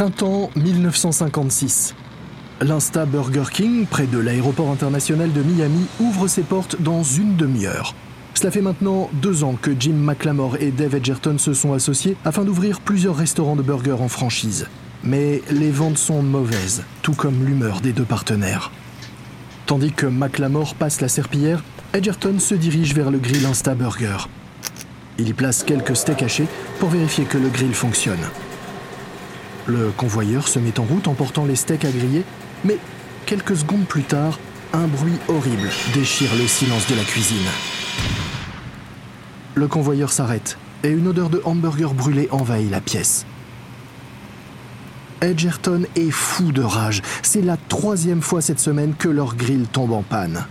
Printemps 1956. L'Insta Burger King, près de l'aéroport international de Miami, ouvre ses portes dans une demi-heure. Cela fait maintenant deux ans que Jim McLamore et Dave Edgerton se sont associés afin d'ouvrir plusieurs restaurants de burgers en franchise. Mais les ventes sont mauvaises, tout comme l'humeur des deux partenaires. Tandis que McLamore passe la serpillière, Edgerton se dirige vers le grill Insta Burger. Il y place quelques steaks hachés pour vérifier que le grill fonctionne. Le convoyeur se met en route en portant les steaks à griller, mais quelques secondes plus tard, un bruit horrible déchire le silence de la cuisine. Le convoyeur s'arrête et une odeur de hamburger brûlé envahit la pièce. Edgerton est fou de rage. C'est la troisième fois cette semaine que leur grill tombe en panne.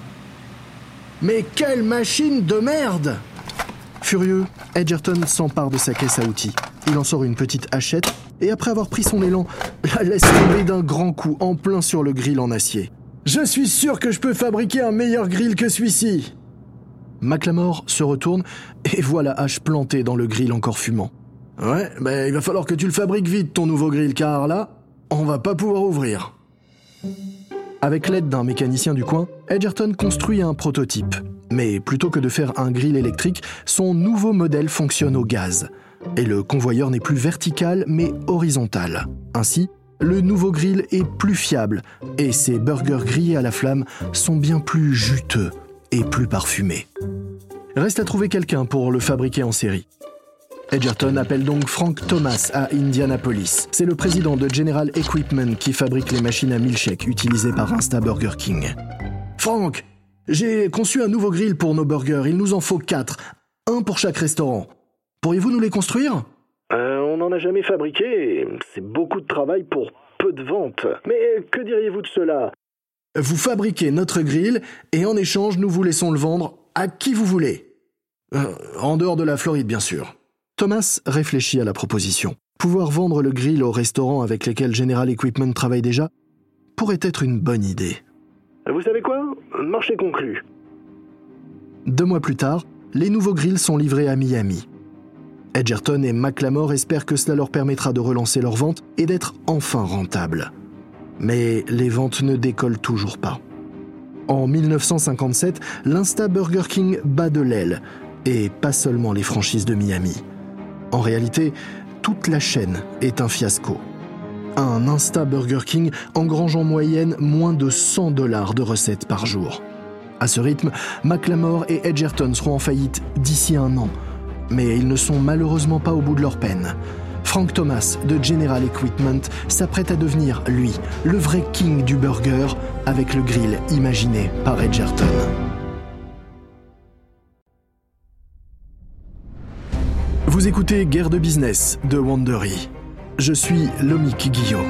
Mais quelle machine de merde Furieux, Edgerton s'empare de sa caisse à outils. Il en sort une petite hachette et après avoir pris son élan, la laisse tomber d'un grand coup en plein sur le grill en acier. Je suis sûr que je peux fabriquer un meilleur grill que celui-ci. McLamore se retourne et voit la hache plantée dans le grill encore fumant. Ouais, ben il va falloir que tu le fabriques vite ton nouveau grill car là, on va pas pouvoir ouvrir. Avec l'aide d'un mécanicien du coin, Edgerton construit un prototype. Mais plutôt que de faire un grill électrique, son nouveau modèle fonctionne au gaz. Et le convoyeur n'est plus vertical mais horizontal. Ainsi, le nouveau grill est plus fiable et ses burgers grillés à la flamme sont bien plus juteux et plus parfumés. Reste à trouver quelqu'un pour le fabriquer en série. Edgerton appelle donc Frank Thomas à Indianapolis. C'est le président de General Equipment qui fabrique les machines à milkshake utilisées par Insta Burger King. Frank, j'ai conçu un nouveau grill pour nos burgers. Il nous en faut quatre, un pour chaque restaurant. Pourriez-vous nous les construire? Euh, On n'en a jamais fabriqué. C'est beaucoup de travail pour peu de ventes. Mais que diriez-vous de cela? Vous fabriquez notre grill et en échange, nous vous laissons le vendre à qui vous voulez. Euh, en dehors de la Floride, bien sûr. Thomas réfléchit à la proposition. Pouvoir vendre le grill aux restaurants avec lesquels General Equipment travaille déjà pourrait être une bonne idée. Vous savez quoi? Marché conclu. Deux mois plus tard, les nouveaux grills sont livrés à Miami. Edgerton et McLamore espèrent que cela leur permettra de relancer leurs ventes et d'être enfin rentables. Mais les ventes ne décollent toujours pas. En 1957, l'Insta Burger King bat de l'aile, et pas seulement les franchises de Miami. En réalité, toute la chaîne est un fiasco. Un Insta Burger King engrange en moyenne moins de 100 dollars de recettes par jour. À ce rythme, McLamore et Edgerton seront en faillite d'ici un an. Mais ils ne sont malheureusement pas au bout de leur peine. Frank Thomas de General Equipment s'apprête à devenir, lui, le vrai king du burger avec le grill imaginé par Edgerton. Vous écoutez Guerre de business de Wandery. Je suis Lomik Guillot.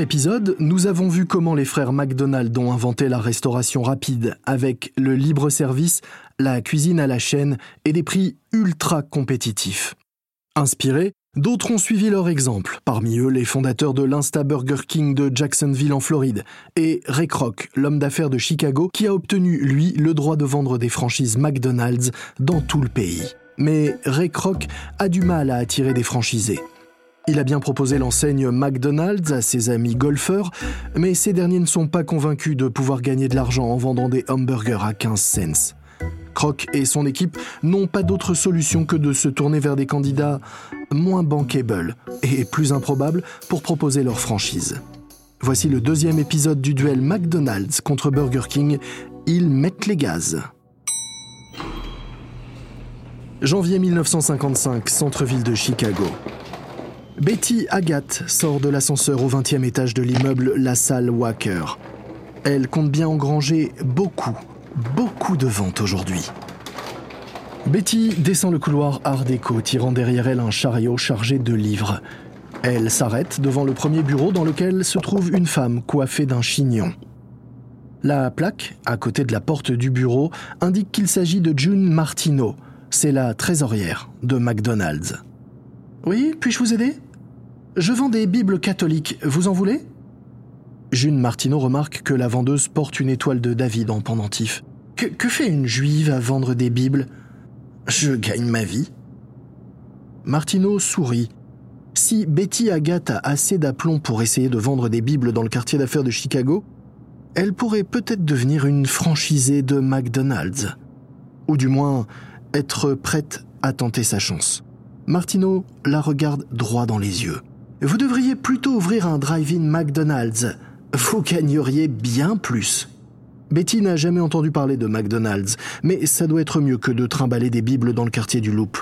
Épisode, nous avons vu comment les frères McDonald ont inventé la restauration rapide avec le libre service, la cuisine à la chaîne et des prix ultra compétitifs. Inspirés, d'autres ont suivi leur exemple, parmi eux les fondateurs de l'Insta Burger King de Jacksonville en Floride et Ray Kroc, l'homme d'affaires de Chicago qui a obtenu, lui, le droit de vendre des franchises McDonald's dans tout le pays. Mais Ray Kroc a du mal à attirer des franchisés. Il a bien proposé l'enseigne McDonald's à ses amis golfeurs, mais ces derniers ne sont pas convaincus de pouvoir gagner de l'argent en vendant des hamburgers à 15 cents. Croc et son équipe n'ont pas d'autre solution que de se tourner vers des candidats moins bankable et plus improbables pour proposer leur franchise. Voici le deuxième épisode du duel McDonald's contre Burger King. Ils mettent les gaz. Janvier 1955, centre-ville de Chicago. Betty Agathe sort de l'ascenseur au 20e étage de l'immeuble La Salle Walker. Elle compte bien engranger beaucoup, beaucoup de ventes aujourd'hui. Betty descend le couloir Art déco, tirant derrière elle un chariot chargé de livres. Elle s'arrête devant le premier bureau dans lequel se trouve une femme coiffée d'un chignon. La plaque, à côté de la porte du bureau, indique qu'il s'agit de June Martineau. C'est la trésorière de McDonald's. Oui, puis-je vous aider? Je vends des Bibles catholiques, vous en voulez? June Martineau remarque que la vendeuse porte une étoile de David en pendentif. Que, fait une juive à vendre des Bibles? Je gagne ma vie. Martineau sourit. Si Betty Agathe a assez d'aplomb pour essayer de vendre des Bibles dans le quartier d'affaires de Chicago, elle pourrait peut-être devenir une franchisée de McDonald's. Ou du moins être prête à tenter sa chance. Martineau la regarde droit dans les yeux. Vous devriez plutôt ouvrir un drive-in McDonald's. Vous gagneriez bien plus. Betty n'a jamais entendu parler de McDonald's, mais ça doit être mieux que de trimballer des bibles dans le quartier du Loop.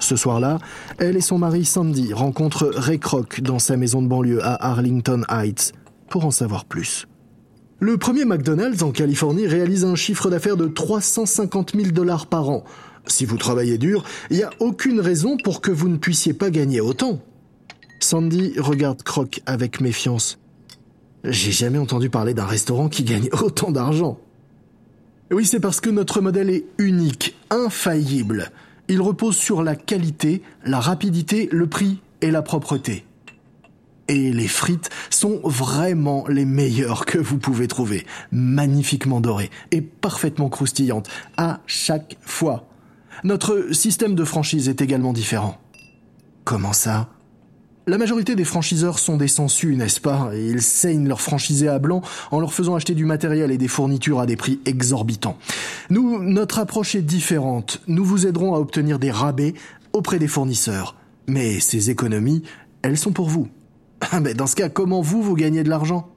Ce soir-là, elle et son mari Sandy rencontrent Ray Kroc dans sa maison de banlieue à Arlington Heights pour en savoir plus. Le premier McDonald's en Californie réalise un chiffre d'affaires de 350 000 dollars par an. Si vous travaillez dur, il n'y a aucune raison pour que vous ne puissiez pas gagner autant. Sandy regarde Croc avec méfiance. J'ai jamais entendu parler d'un restaurant qui gagne autant d'argent. Oui, c'est parce que notre modèle est unique, infaillible. Il repose sur la qualité, la rapidité, le prix et la propreté. Et les frites sont vraiment les meilleures que vous pouvez trouver. Magnifiquement dorées et parfaitement croustillantes à chaque fois. Notre système de franchise est également différent. Comment ça? La majorité des franchiseurs sont des sensus, n'est-ce pas? Ils saignent leurs franchisés à blanc en leur faisant acheter du matériel et des fournitures à des prix exorbitants. Nous, notre approche est différente. Nous vous aiderons à obtenir des rabais auprès des fournisseurs. Mais ces économies, elles sont pour vous. Ah, mais dans ce cas, comment vous, vous gagnez de l'argent?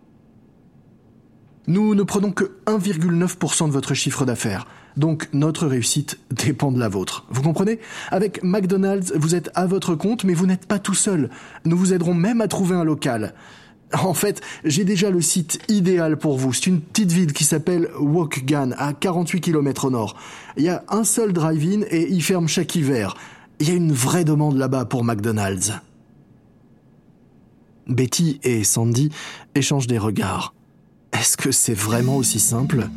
Nous ne prenons que 1,9% de votre chiffre d'affaires. Donc notre réussite dépend de la vôtre. Vous comprenez? Avec McDonald's, vous êtes à votre compte, mais vous n'êtes pas tout seul. Nous vous aiderons même à trouver un local. En fait, j'ai déjà le site idéal pour vous. C'est une petite ville qui s'appelle Waukegan, à 48 km au nord. Il y a un seul drive-in et il ferme chaque hiver. Il y a une vraie demande là-bas pour McDonald's. Betty et Sandy échangent des regards. Est-ce que c'est vraiment aussi simple?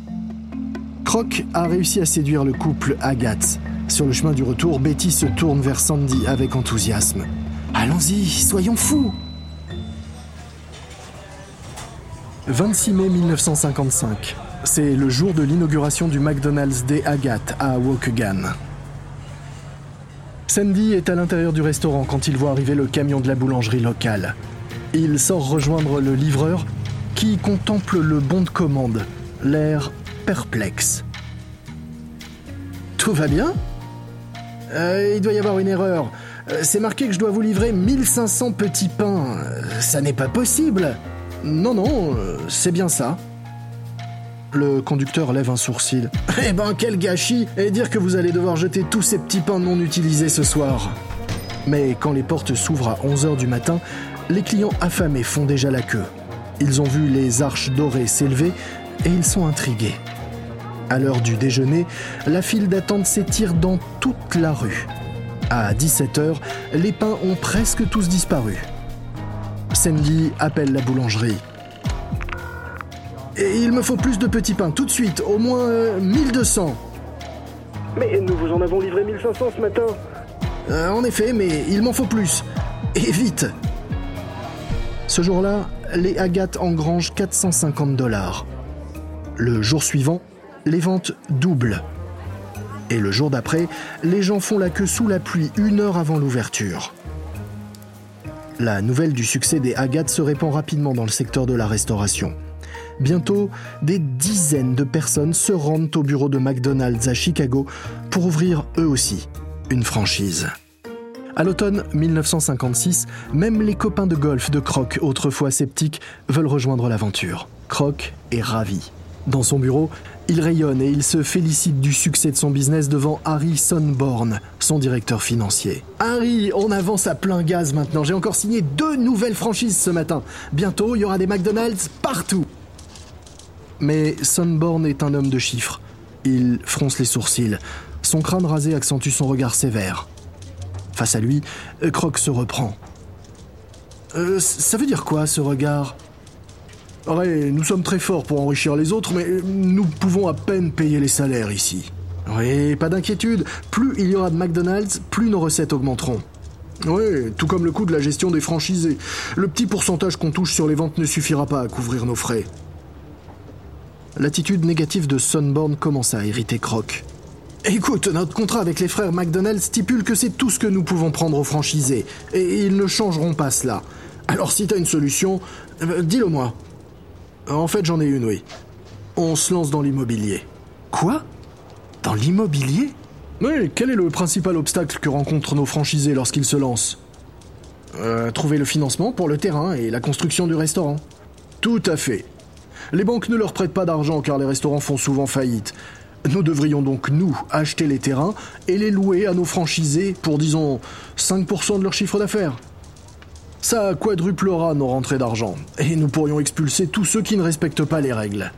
Croc a réussi à séduire le couple Agathe. Sur le chemin du retour, Betty se tourne vers Sandy avec enthousiasme. Allons-y, soyons fous 26 mai 1955. C'est le jour de l'inauguration du McDonald's des Agathe à Waukegan. Sandy est à l'intérieur du restaurant quand il voit arriver le camion de la boulangerie locale. Il sort rejoindre le livreur qui contemple le bon de commande, l'air perplexe. Tout va bien? Euh, Il doit y avoir une erreur. Euh, c'est marqué que je dois vous livrer 1500 petits pains. Euh, ça n'est pas possible. Non, non, c'est bien ça. Le conducteur lève un sourcil. Eh ben, quel gâchis Et dire que vous allez devoir jeter tous ces petits pains non utilisés ce soir. Mais quand les portes s'ouvrent à 11h du matin, les clients affamés font déjà la queue. Ils ont vu les arches dorées s'élever et ils sont intrigués. À l'heure du déjeuner, la file d'attente s'étire dans toute la rue. À 17h, les pains ont presque tous disparu. Sandy appelle la boulangerie. Et il me faut plus de petits pains, tout de suite, au moins 1200. Euh, mais nous vous en avons livré 1500 ce matin. Euh, en effet, mais il m'en faut plus. Et vite ce jour-là, les Agates engrangent 450 dollars. Le jour suivant, les ventes doublent. Et le jour d'après, les gens font la queue sous la pluie une heure avant l'ouverture. La nouvelle du succès des Agates se répand rapidement dans le secteur de la restauration. Bientôt, des dizaines de personnes se rendent au bureau de McDonald's à Chicago pour ouvrir eux aussi une franchise. À l'automne 1956, même les copains de golf de Croc, autrefois sceptiques, veulent rejoindre l'aventure. Croc est ravi. Dans son bureau, il rayonne et il se félicite du succès de son business devant Harry Sonborn, son directeur financier. Harry, on avance à plein gaz maintenant. J'ai encore signé deux nouvelles franchises ce matin. Bientôt, il y aura des McDonald's partout. Mais Sonborn est un homme de chiffres. Il fronce les sourcils. Son crâne rasé accentue son regard sévère. Face à lui, Croc se reprend. Euh, ça veut dire quoi ce regard? Ouais, nous sommes très forts pour enrichir les autres, mais nous pouvons à peine payer les salaires ici. Oui, pas d'inquiétude, plus il y aura de McDonald's, plus nos recettes augmenteront. Oui, tout comme le coût de la gestion des franchisés. Le petit pourcentage qu'on touche sur les ventes ne suffira pas à couvrir nos frais. L'attitude négative de Sunborn commença à irriter Croc. Écoute, notre contrat avec les frères McDonald stipule que c'est tout ce que nous pouvons prendre aux franchisés, et ils ne changeront pas cela. Alors si t'as une solution, euh, dis-le moi. En fait, j'en ai une, oui. On se lance dans l'immobilier. Quoi? Dans l'immobilier? Oui, quel est le principal obstacle que rencontrent nos franchisés lorsqu'ils se lancent? Euh, Trouver le financement pour le terrain et la construction du restaurant. Tout à fait. Les banques ne leur prêtent pas d'argent car les restaurants font souvent faillite. Nous devrions donc, nous, acheter les terrains et les louer à nos franchisés pour, disons, 5% de leur chiffre d'affaires. Ça quadruplera nos rentrées d'argent, et nous pourrions expulser tous ceux qui ne respectent pas les règles.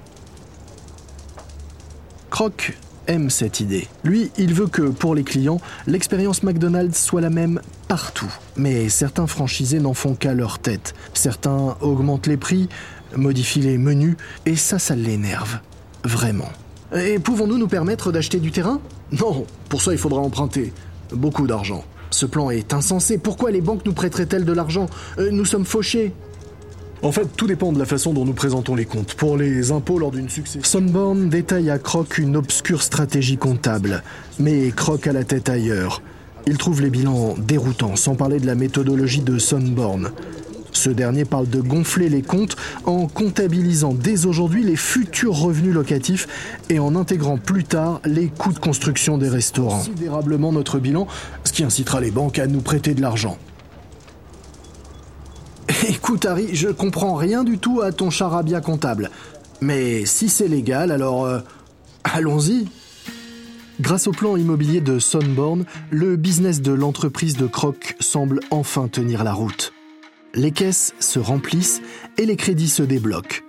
Croc aime cette idée. Lui, il veut que, pour les clients, l'expérience McDonald's soit la même partout. Mais certains franchisés n'en font qu'à leur tête. Certains augmentent les prix, modifient les menus, et ça, ça l'énerve. Vraiment. Et pouvons-nous nous permettre d'acheter du terrain? Non, pour ça il faudra emprunter. Beaucoup d'argent. Ce plan est insensé. Pourquoi les banques nous prêteraient-elles de l'argent euh, Nous sommes fauchés. En fait, tout dépend de la façon dont nous présentons les comptes. Pour les impôts lors d'une succession. Sunborn détaille à Croc une obscure stratégie comptable, mais Croc a la tête ailleurs. Il trouve les bilans déroutants, sans parler de la méthodologie de Sunborn. Ce dernier parle de gonfler les comptes en comptabilisant dès aujourd'hui les futurs revenus locatifs et en intégrant plus tard les coûts de construction des restaurants. Considérablement notre bilan, ce qui incitera les banques à nous prêter de l'argent. Écoute Harry, je comprends rien du tout à ton charabia comptable. Mais si c'est légal, alors euh, allons-y. Grâce au plan immobilier de Sunborn, le business de l'entreprise de Croc semble enfin tenir la route les caisses se remplissent et les crédits se débloquent.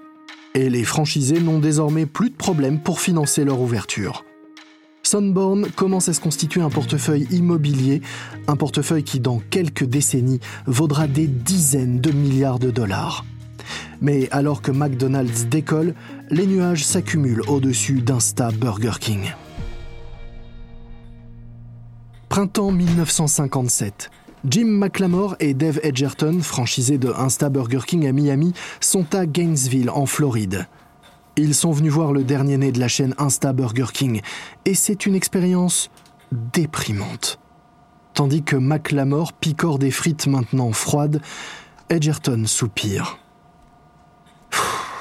Et les franchisés n'ont désormais plus de problème pour financer leur ouverture. Sunborn commence à se constituer un portefeuille immobilier, un portefeuille qui dans quelques décennies vaudra des dizaines de milliards de dollars. Mais alors que McDonald's décolle, les nuages s'accumulent au-dessus d'Insta Burger King. Printemps 1957. Jim McLamore et Dave Edgerton, franchisés de Insta Burger King à Miami, sont à Gainesville, en Floride. Ils sont venus voir le dernier né de la chaîne Insta Burger King, et c'est une expérience déprimante. Tandis que McLamore picore des frites maintenant froides, Edgerton soupire.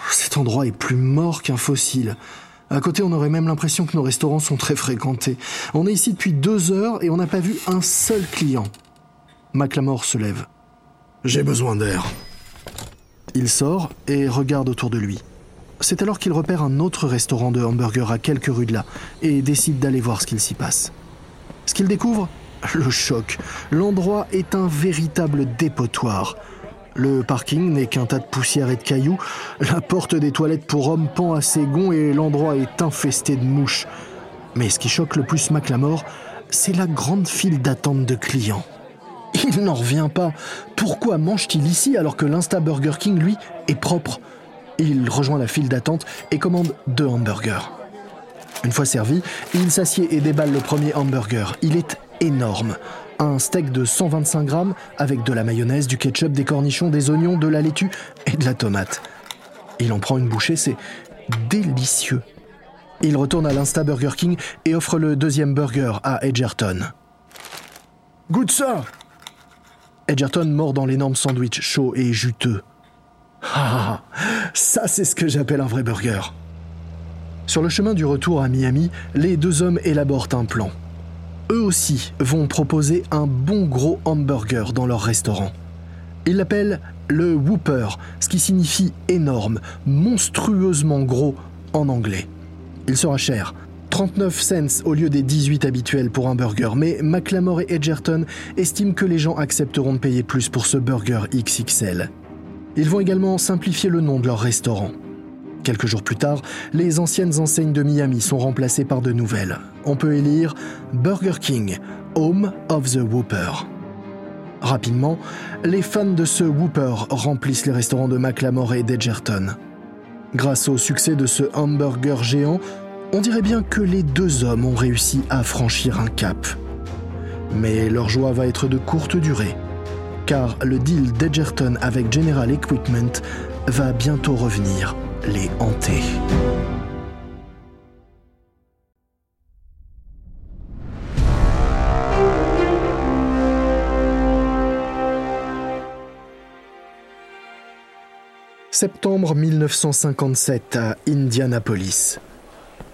cet endroit est plus mort qu'un fossile. À côté, on aurait même l'impression que nos restaurants sont très fréquentés. On est ici depuis deux heures et on n'a pas vu un seul client. McLamore se lève. J'ai besoin d'air. Il sort et regarde autour de lui. C'est alors qu'il repère un autre restaurant de hamburgers à quelques rues de là et décide d'aller voir ce qu'il s'y passe. Ce qu'il découvre Le choc. L'endroit est un véritable dépotoir. Le parking n'est qu'un tas de poussière et de cailloux, la porte des toilettes pour hommes pend à ses gonds et l'endroit est infesté de mouches. Mais ce qui choque le plus McLamore, c'est la grande file d'attente de clients. Il n'en revient pas. Pourquoi mange-t-il ici alors que l'Insta Burger King, lui, est propre? Il rejoint la file d'attente et commande deux hamburgers. Une fois servi, il s'assied et déballe le premier hamburger. Il est énorme. Un steak de 125 grammes avec de la mayonnaise, du ketchup, des cornichons, des oignons, de la laitue et de la tomate. Il en prend une bouchée, c'est délicieux. Il retourne à l'Insta Burger King et offre le deuxième burger à Edgerton. Goûte ça Edgerton mord dans l'énorme sandwich chaud et juteux. Ah, ça c'est ce que j'appelle un vrai burger. Sur le chemin du retour à Miami, les deux hommes élaborent un plan. Eux aussi vont proposer un bon gros hamburger dans leur restaurant. Ils l'appellent le Whooper, ce qui signifie énorme, monstrueusement gros en anglais. Il sera cher, 39 cents au lieu des 18 habituels pour un burger, mais McLamore et Edgerton estiment que les gens accepteront de payer plus pour ce burger XXL. Ils vont également simplifier le nom de leur restaurant. Quelques jours plus tard, les anciennes enseignes de Miami sont remplacées par de nouvelles. On peut élire Burger King, Home of the Whooper. Rapidement, les fans de ce Whooper remplissent les restaurants de McLamore et d'Edgerton. Grâce au succès de ce hamburger géant, on dirait bien que les deux hommes ont réussi à franchir un cap. Mais leur joie va être de courte durée, car le deal d'Edgerton avec General Equipment va bientôt revenir les hanter. Septembre 1957 à Indianapolis.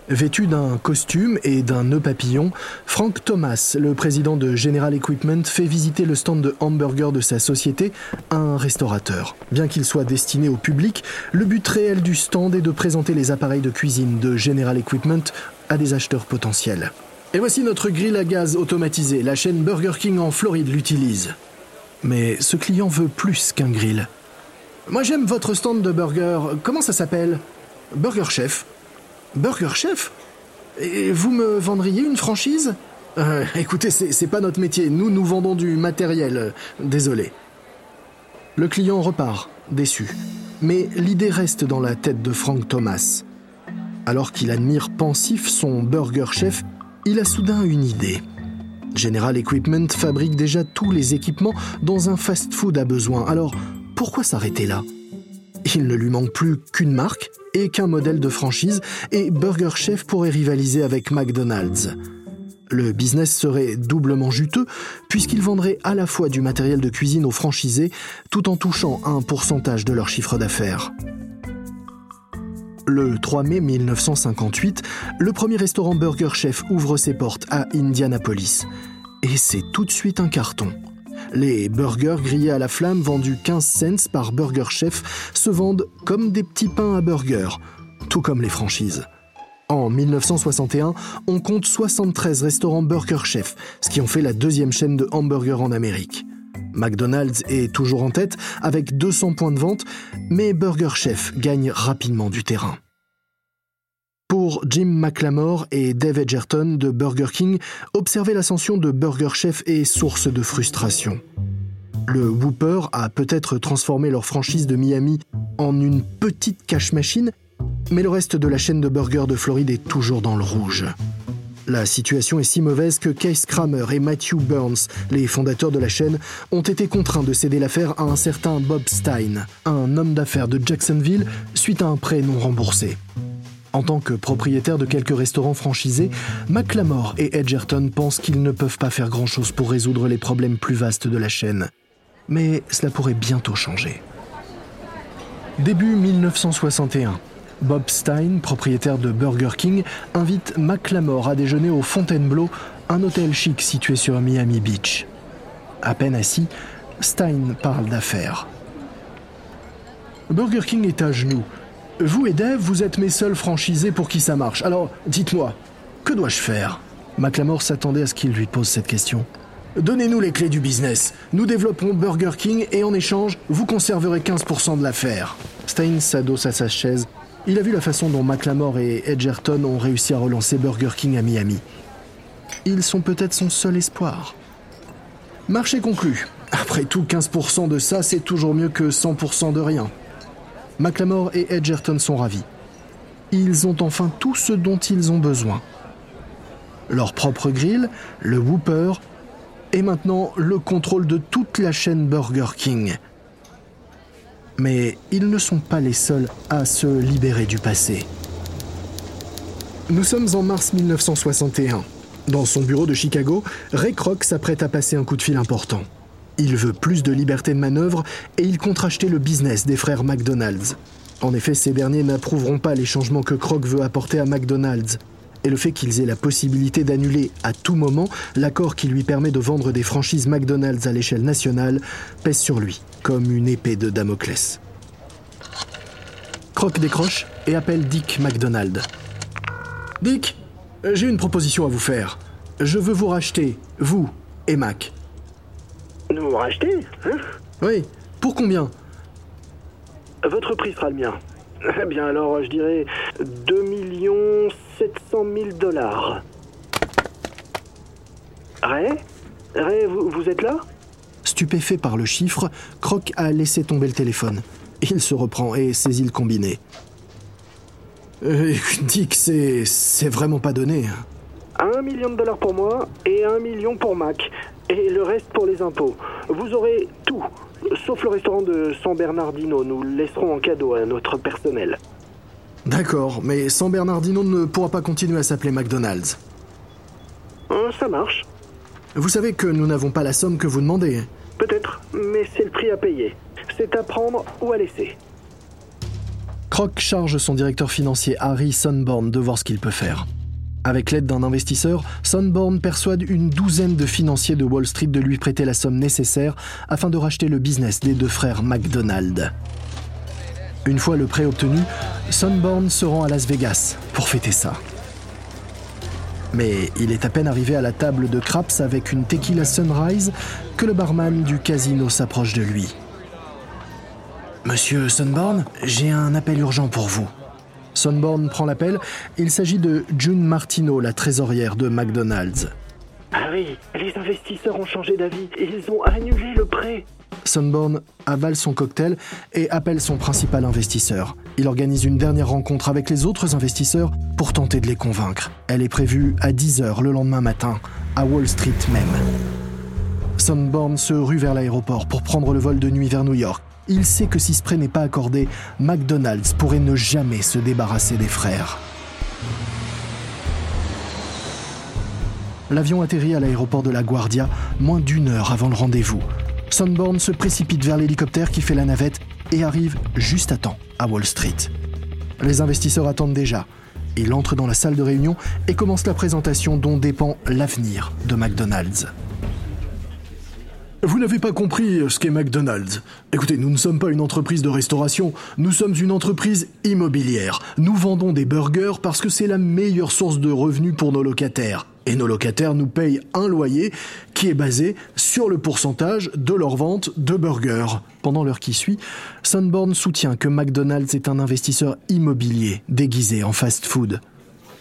Vêtu d'un costume et d'un nœud papillon, Frank Thomas, le président de General Equipment, fait visiter le stand de hamburger de sa société à un restaurateur. Bien qu'il soit destiné au public, le but réel du stand est de présenter les appareils de cuisine de General Equipment à des acheteurs potentiels. Et voici notre grille à gaz automatisé. La chaîne Burger King en Floride l'utilise. Mais ce client veut plus qu'un grill. Moi j'aime votre stand de burger. Comment ça s'appelle? Burger Chef. Burger Chef vous me vendriez une franchise euh, Écoutez, c'est pas notre métier. Nous, nous vendons du matériel. Désolé. Le client repart, déçu. Mais l'idée reste dans la tête de Frank Thomas. Alors qu'il admire pensif son Burger Chef, il a soudain une idée. General Equipment fabrique déjà tous les équipements dont un fast-food a besoin. Alors, pourquoi s'arrêter là? Il ne lui manque plus qu'une marque et qu'un modèle de franchise, et Burger Chef pourrait rivaliser avec McDonald's. Le business serait doublement juteux puisqu'il vendrait à la fois du matériel de cuisine aux franchisés tout en touchant un pourcentage de leur chiffre d'affaires. Le 3 mai 1958, le premier restaurant Burger Chef ouvre ses portes à Indianapolis. Et c'est tout de suite un carton. Les burgers grillés à la flamme vendus 15 cents par Burger Chef se vendent comme des petits pains à burger, tout comme les franchises. En 1961, on compte 73 restaurants Burger Chef, ce qui en fait la deuxième chaîne de hamburgers en Amérique. McDonald's est toujours en tête avec 200 points de vente, mais Burger Chef gagne rapidement du terrain. Jim McLamore et Dave Edgerton de Burger King, observer l'ascension de Burger Chef est source de frustration. Le Whooper a peut-être transformé leur franchise de Miami en une petite cash machine, mais le reste de la chaîne de burgers de Floride est toujours dans le rouge. La situation est si mauvaise que Case Kramer et Matthew Burns, les fondateurs de la chaîne, ont été contraints de céder l'affaire à un certain Bob Stein, un homme d'affaires de Jacksonville, suite à un prêt non remboursé. En tant que propriétaire de quelques restaurants franchisés, McLamore et Edgerton pensent qu'ils ne peuvent pas faire grand-chose pour résoudre les problèmes plus vastes de la chaîne. Mais cela pourrait bientôt changer. Début 1961. Bob Stein, propriétaire de Burger King, invite McLamore à déjeuner au Fontainebleau, un hôtel chic situé sur Miami Beach. À peine assis, Stein parle d'affaires. Burger King est à genoux, vous et Dave, vous êtes mes seuls franchisés pour qui ça marche. Alors, dites-moi, que dois-je faire? McLamore s'attendait à ce qu'il lui pose cette question. Donnez-nous les clés du business. Nous développerons Burger King et en échange, vous conserverez 15% de l'affaire. Stein s'adosse à sa chaise. Il a vu la façon dont McLamore et Edgerton ont réussi à relancer Burger King à Miami. Ils sont peut-être son seul espoir. Marché conclu. Après tout, 15% de ça, c'est toujours mieux que 100% de rien. McLamore et Edgerton sont ravis. Ils ont enfin tout ce dont ils ont besoin. Leur propre grill, le Whooper, et maintenant le contrôle de toute la chaîne Burger King. Mais ils ne sont pas les seuls à se libérer du passé. Nous sommes en mars 1961. Dans son bureau de Chicago, Ray Kroc s'apprête à passer un coup de fil important. Il veut plus de liberté de manœuvre et il compte racheter le business des frères McDonald's. En effet, ces derniers n'approuveront pas les changements que Kroc veut apporter à McDonald's. Et le fait qu'ils aient la possibilité d'annuler à tout moment l'accord qui lui permet de vendre des franchises McDonald's à l'échelle nationale pèse sur lui, comme une épée de Damoclès. Kroc décroche et appelle Dick McDonald. Dick, j'ai une proposition à vous faire. Je veux vous racheter, vous et Mac. Nous racheter hein Oui. Pour combien? Votre prix sera le mien. Eh bien alors, je dirais 2 700 000 dollars. Ray? Ray, vous, vous êtes là? Stupéfait par le chiffre, Croc a laissé tomber le téléphone. Il se reprend et saisit le combiné. Euh, Dick, c'est. c'est vraiment pas donné. Un million de dollars pour moi et un million pour Mac. Et le reste pour les impôts. Vous aurez tout, sauf le restaurant de San Bernardino. Nous le laisserons en cadeau à notre personnel. D'accord, mais San Bernardino ne pourra pas continuer à s'appeler McDonald's. Euh, ça marche. Vous savez que nous n'avons pas la somme que vous demandez. Peut-être, mais c'est le prix à payer. C'est à prendre ou à laisser. Croc charge son directeur financier Harry Sunborn de voir ce qu'il peut faire. Avec l'aide d'un investisseur, Sunborn persuade une douzaine de financiers de Wall Street de lui prêter la somme nécessaire afin de racheter le business des deux frères McDonald. Une fois le prêt obtenu, Sunborn se rend à Las Vegas pour fêter ça. Mais il est à peine arrivé à la table de craps avec une tequila sunrise que le barman du casino s'approche de lui. Monsieur Sunborn, j'ai un appel urgent pour vous. Sunborn prend l'appel. Il s'agit de June Martineau, la trésorière de McDonald's. Ah oui, les investisseurs ont changé d'avis. Ils ont annulé le prêt. Sunborn avale son cocktail et appelle son principal investisseur. Il organise une dernière rencontre avec les autres investisseurs pour tenter de les convaincre. Elle est prévue à 10h le lendemain matin, à Wall Street même. Sunborn se rue vers l'aéroport pour prendre le vol de nuit vers New York. Il sait que si ce prêt n'est pas accordé, McDonald's pourrait ne jamais se débarrasser des frères. L'avion atterrit à l'aéroport de La Guardia moins d'une heure avant le rendez-vous. Sunborn se précipite vers l'hélicoptère qui fait la navette et arrive juste à temps à Wall Street. Les investisseurs attendent déjà. Il entre dans la salle de réunion et commence la présentation dont dépend l'avenir de McDonald's. Vous n'avez pas compris ce qu'est McDonald's. Écoutez, nous ne sommes pas une entreprise de restauration, nous sommes une entreprise immobilière. Nous vendons des burgers parce que c'est la meilleure source de revenus pour nos locataires. Et nos locataires nous payent un loyer qui est basé sur le pourcentage de leur vente de burgers. Pendant l'heure qui suit, Sunborn soutient que McDonald's est un investisseur immobilier déguisé en fast-food.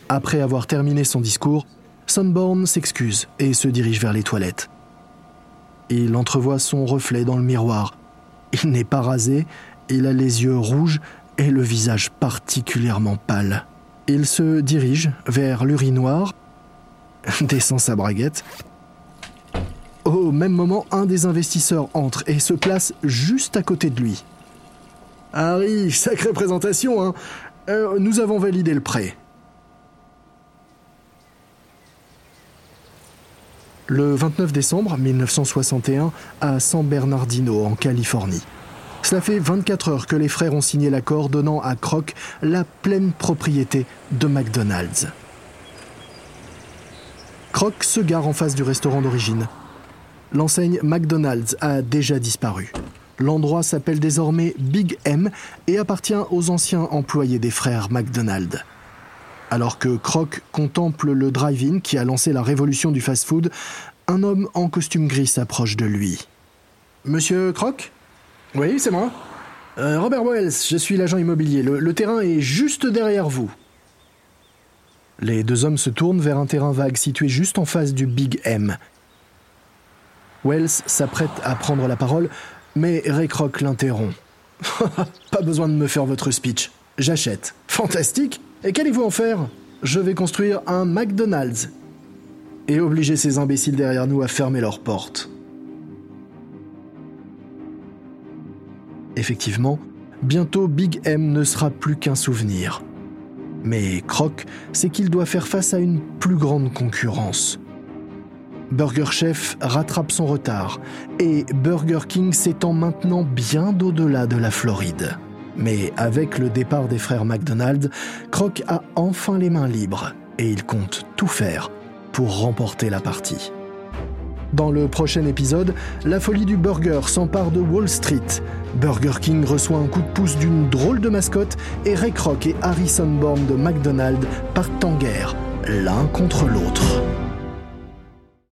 Après avoir terminé son discours, Sunborn s'excuse et se dirige vers les toilettes. Il entrevoit son reflet dans le miroir. Il n'est pas rasé, il a les yeux rouges et le visage particulièrement pâle. Il se dirige vers l'urinoir, descend sa braguette. Au même moment, un des investisseurs entre et se place juste à côté de lui. Harry, sacrée présentation, hein Euh, Nous avons validé le prêt. Le 29 décembre 1961, à San Bernardino, en Californie. Cela fait 24 heures que les frères ont signé l'accord donnant à Croc la pleine propriété de McDonald's. Croc se gare en face du restaurant d'origine. L'enseigne McDonald's a déjà disparu. L'endroit s'appelle désormais Big M et appartient aux anciens employés des frères McDonald. Alors que Croc contemple le drive-in qui a lancé la révolution du fast-food, un homme en costume gris s'approche de lui. Monsieur Croc? Oui, c'est moi. Euh, Robert Wells, je suis l'agent immobilier. Le, terrain est juste derrière vous. Les deux hommes se tournent vers un terrain vague situé juste en face du Big M. Wells s'apprête à prendre la parole, mais Ray Kroc l'interrompt. Pas besoin de me faire votre speech. J'achète. Fantastique Et qu'allez-vous en faire? Je vais construire un McDonald's. Et obliger ces imbéciles derrière nous à fermer leurs portes. Effectivement, bientôt Big M ne sera plus qu'un souvenir. Mais Croc sait qu'il doit faire face à une plus grande concurrence. Burger Chef rattrape son retard et Burger King s'étend maintenant bien au-delà de la Floride. Mais avec le départ des frères McDonald, Croc a enfin les mains libres et il compte tout faire pour remporter la partie. Dans le prochain épisode, la folie du burger s'empare de Wall Street. Burger King reçoit un coup de pouce d'une drôle de mascotte et Ray Kroc et Harrison Bourne de McDonald's partent en guerre, l'un contre l'autre.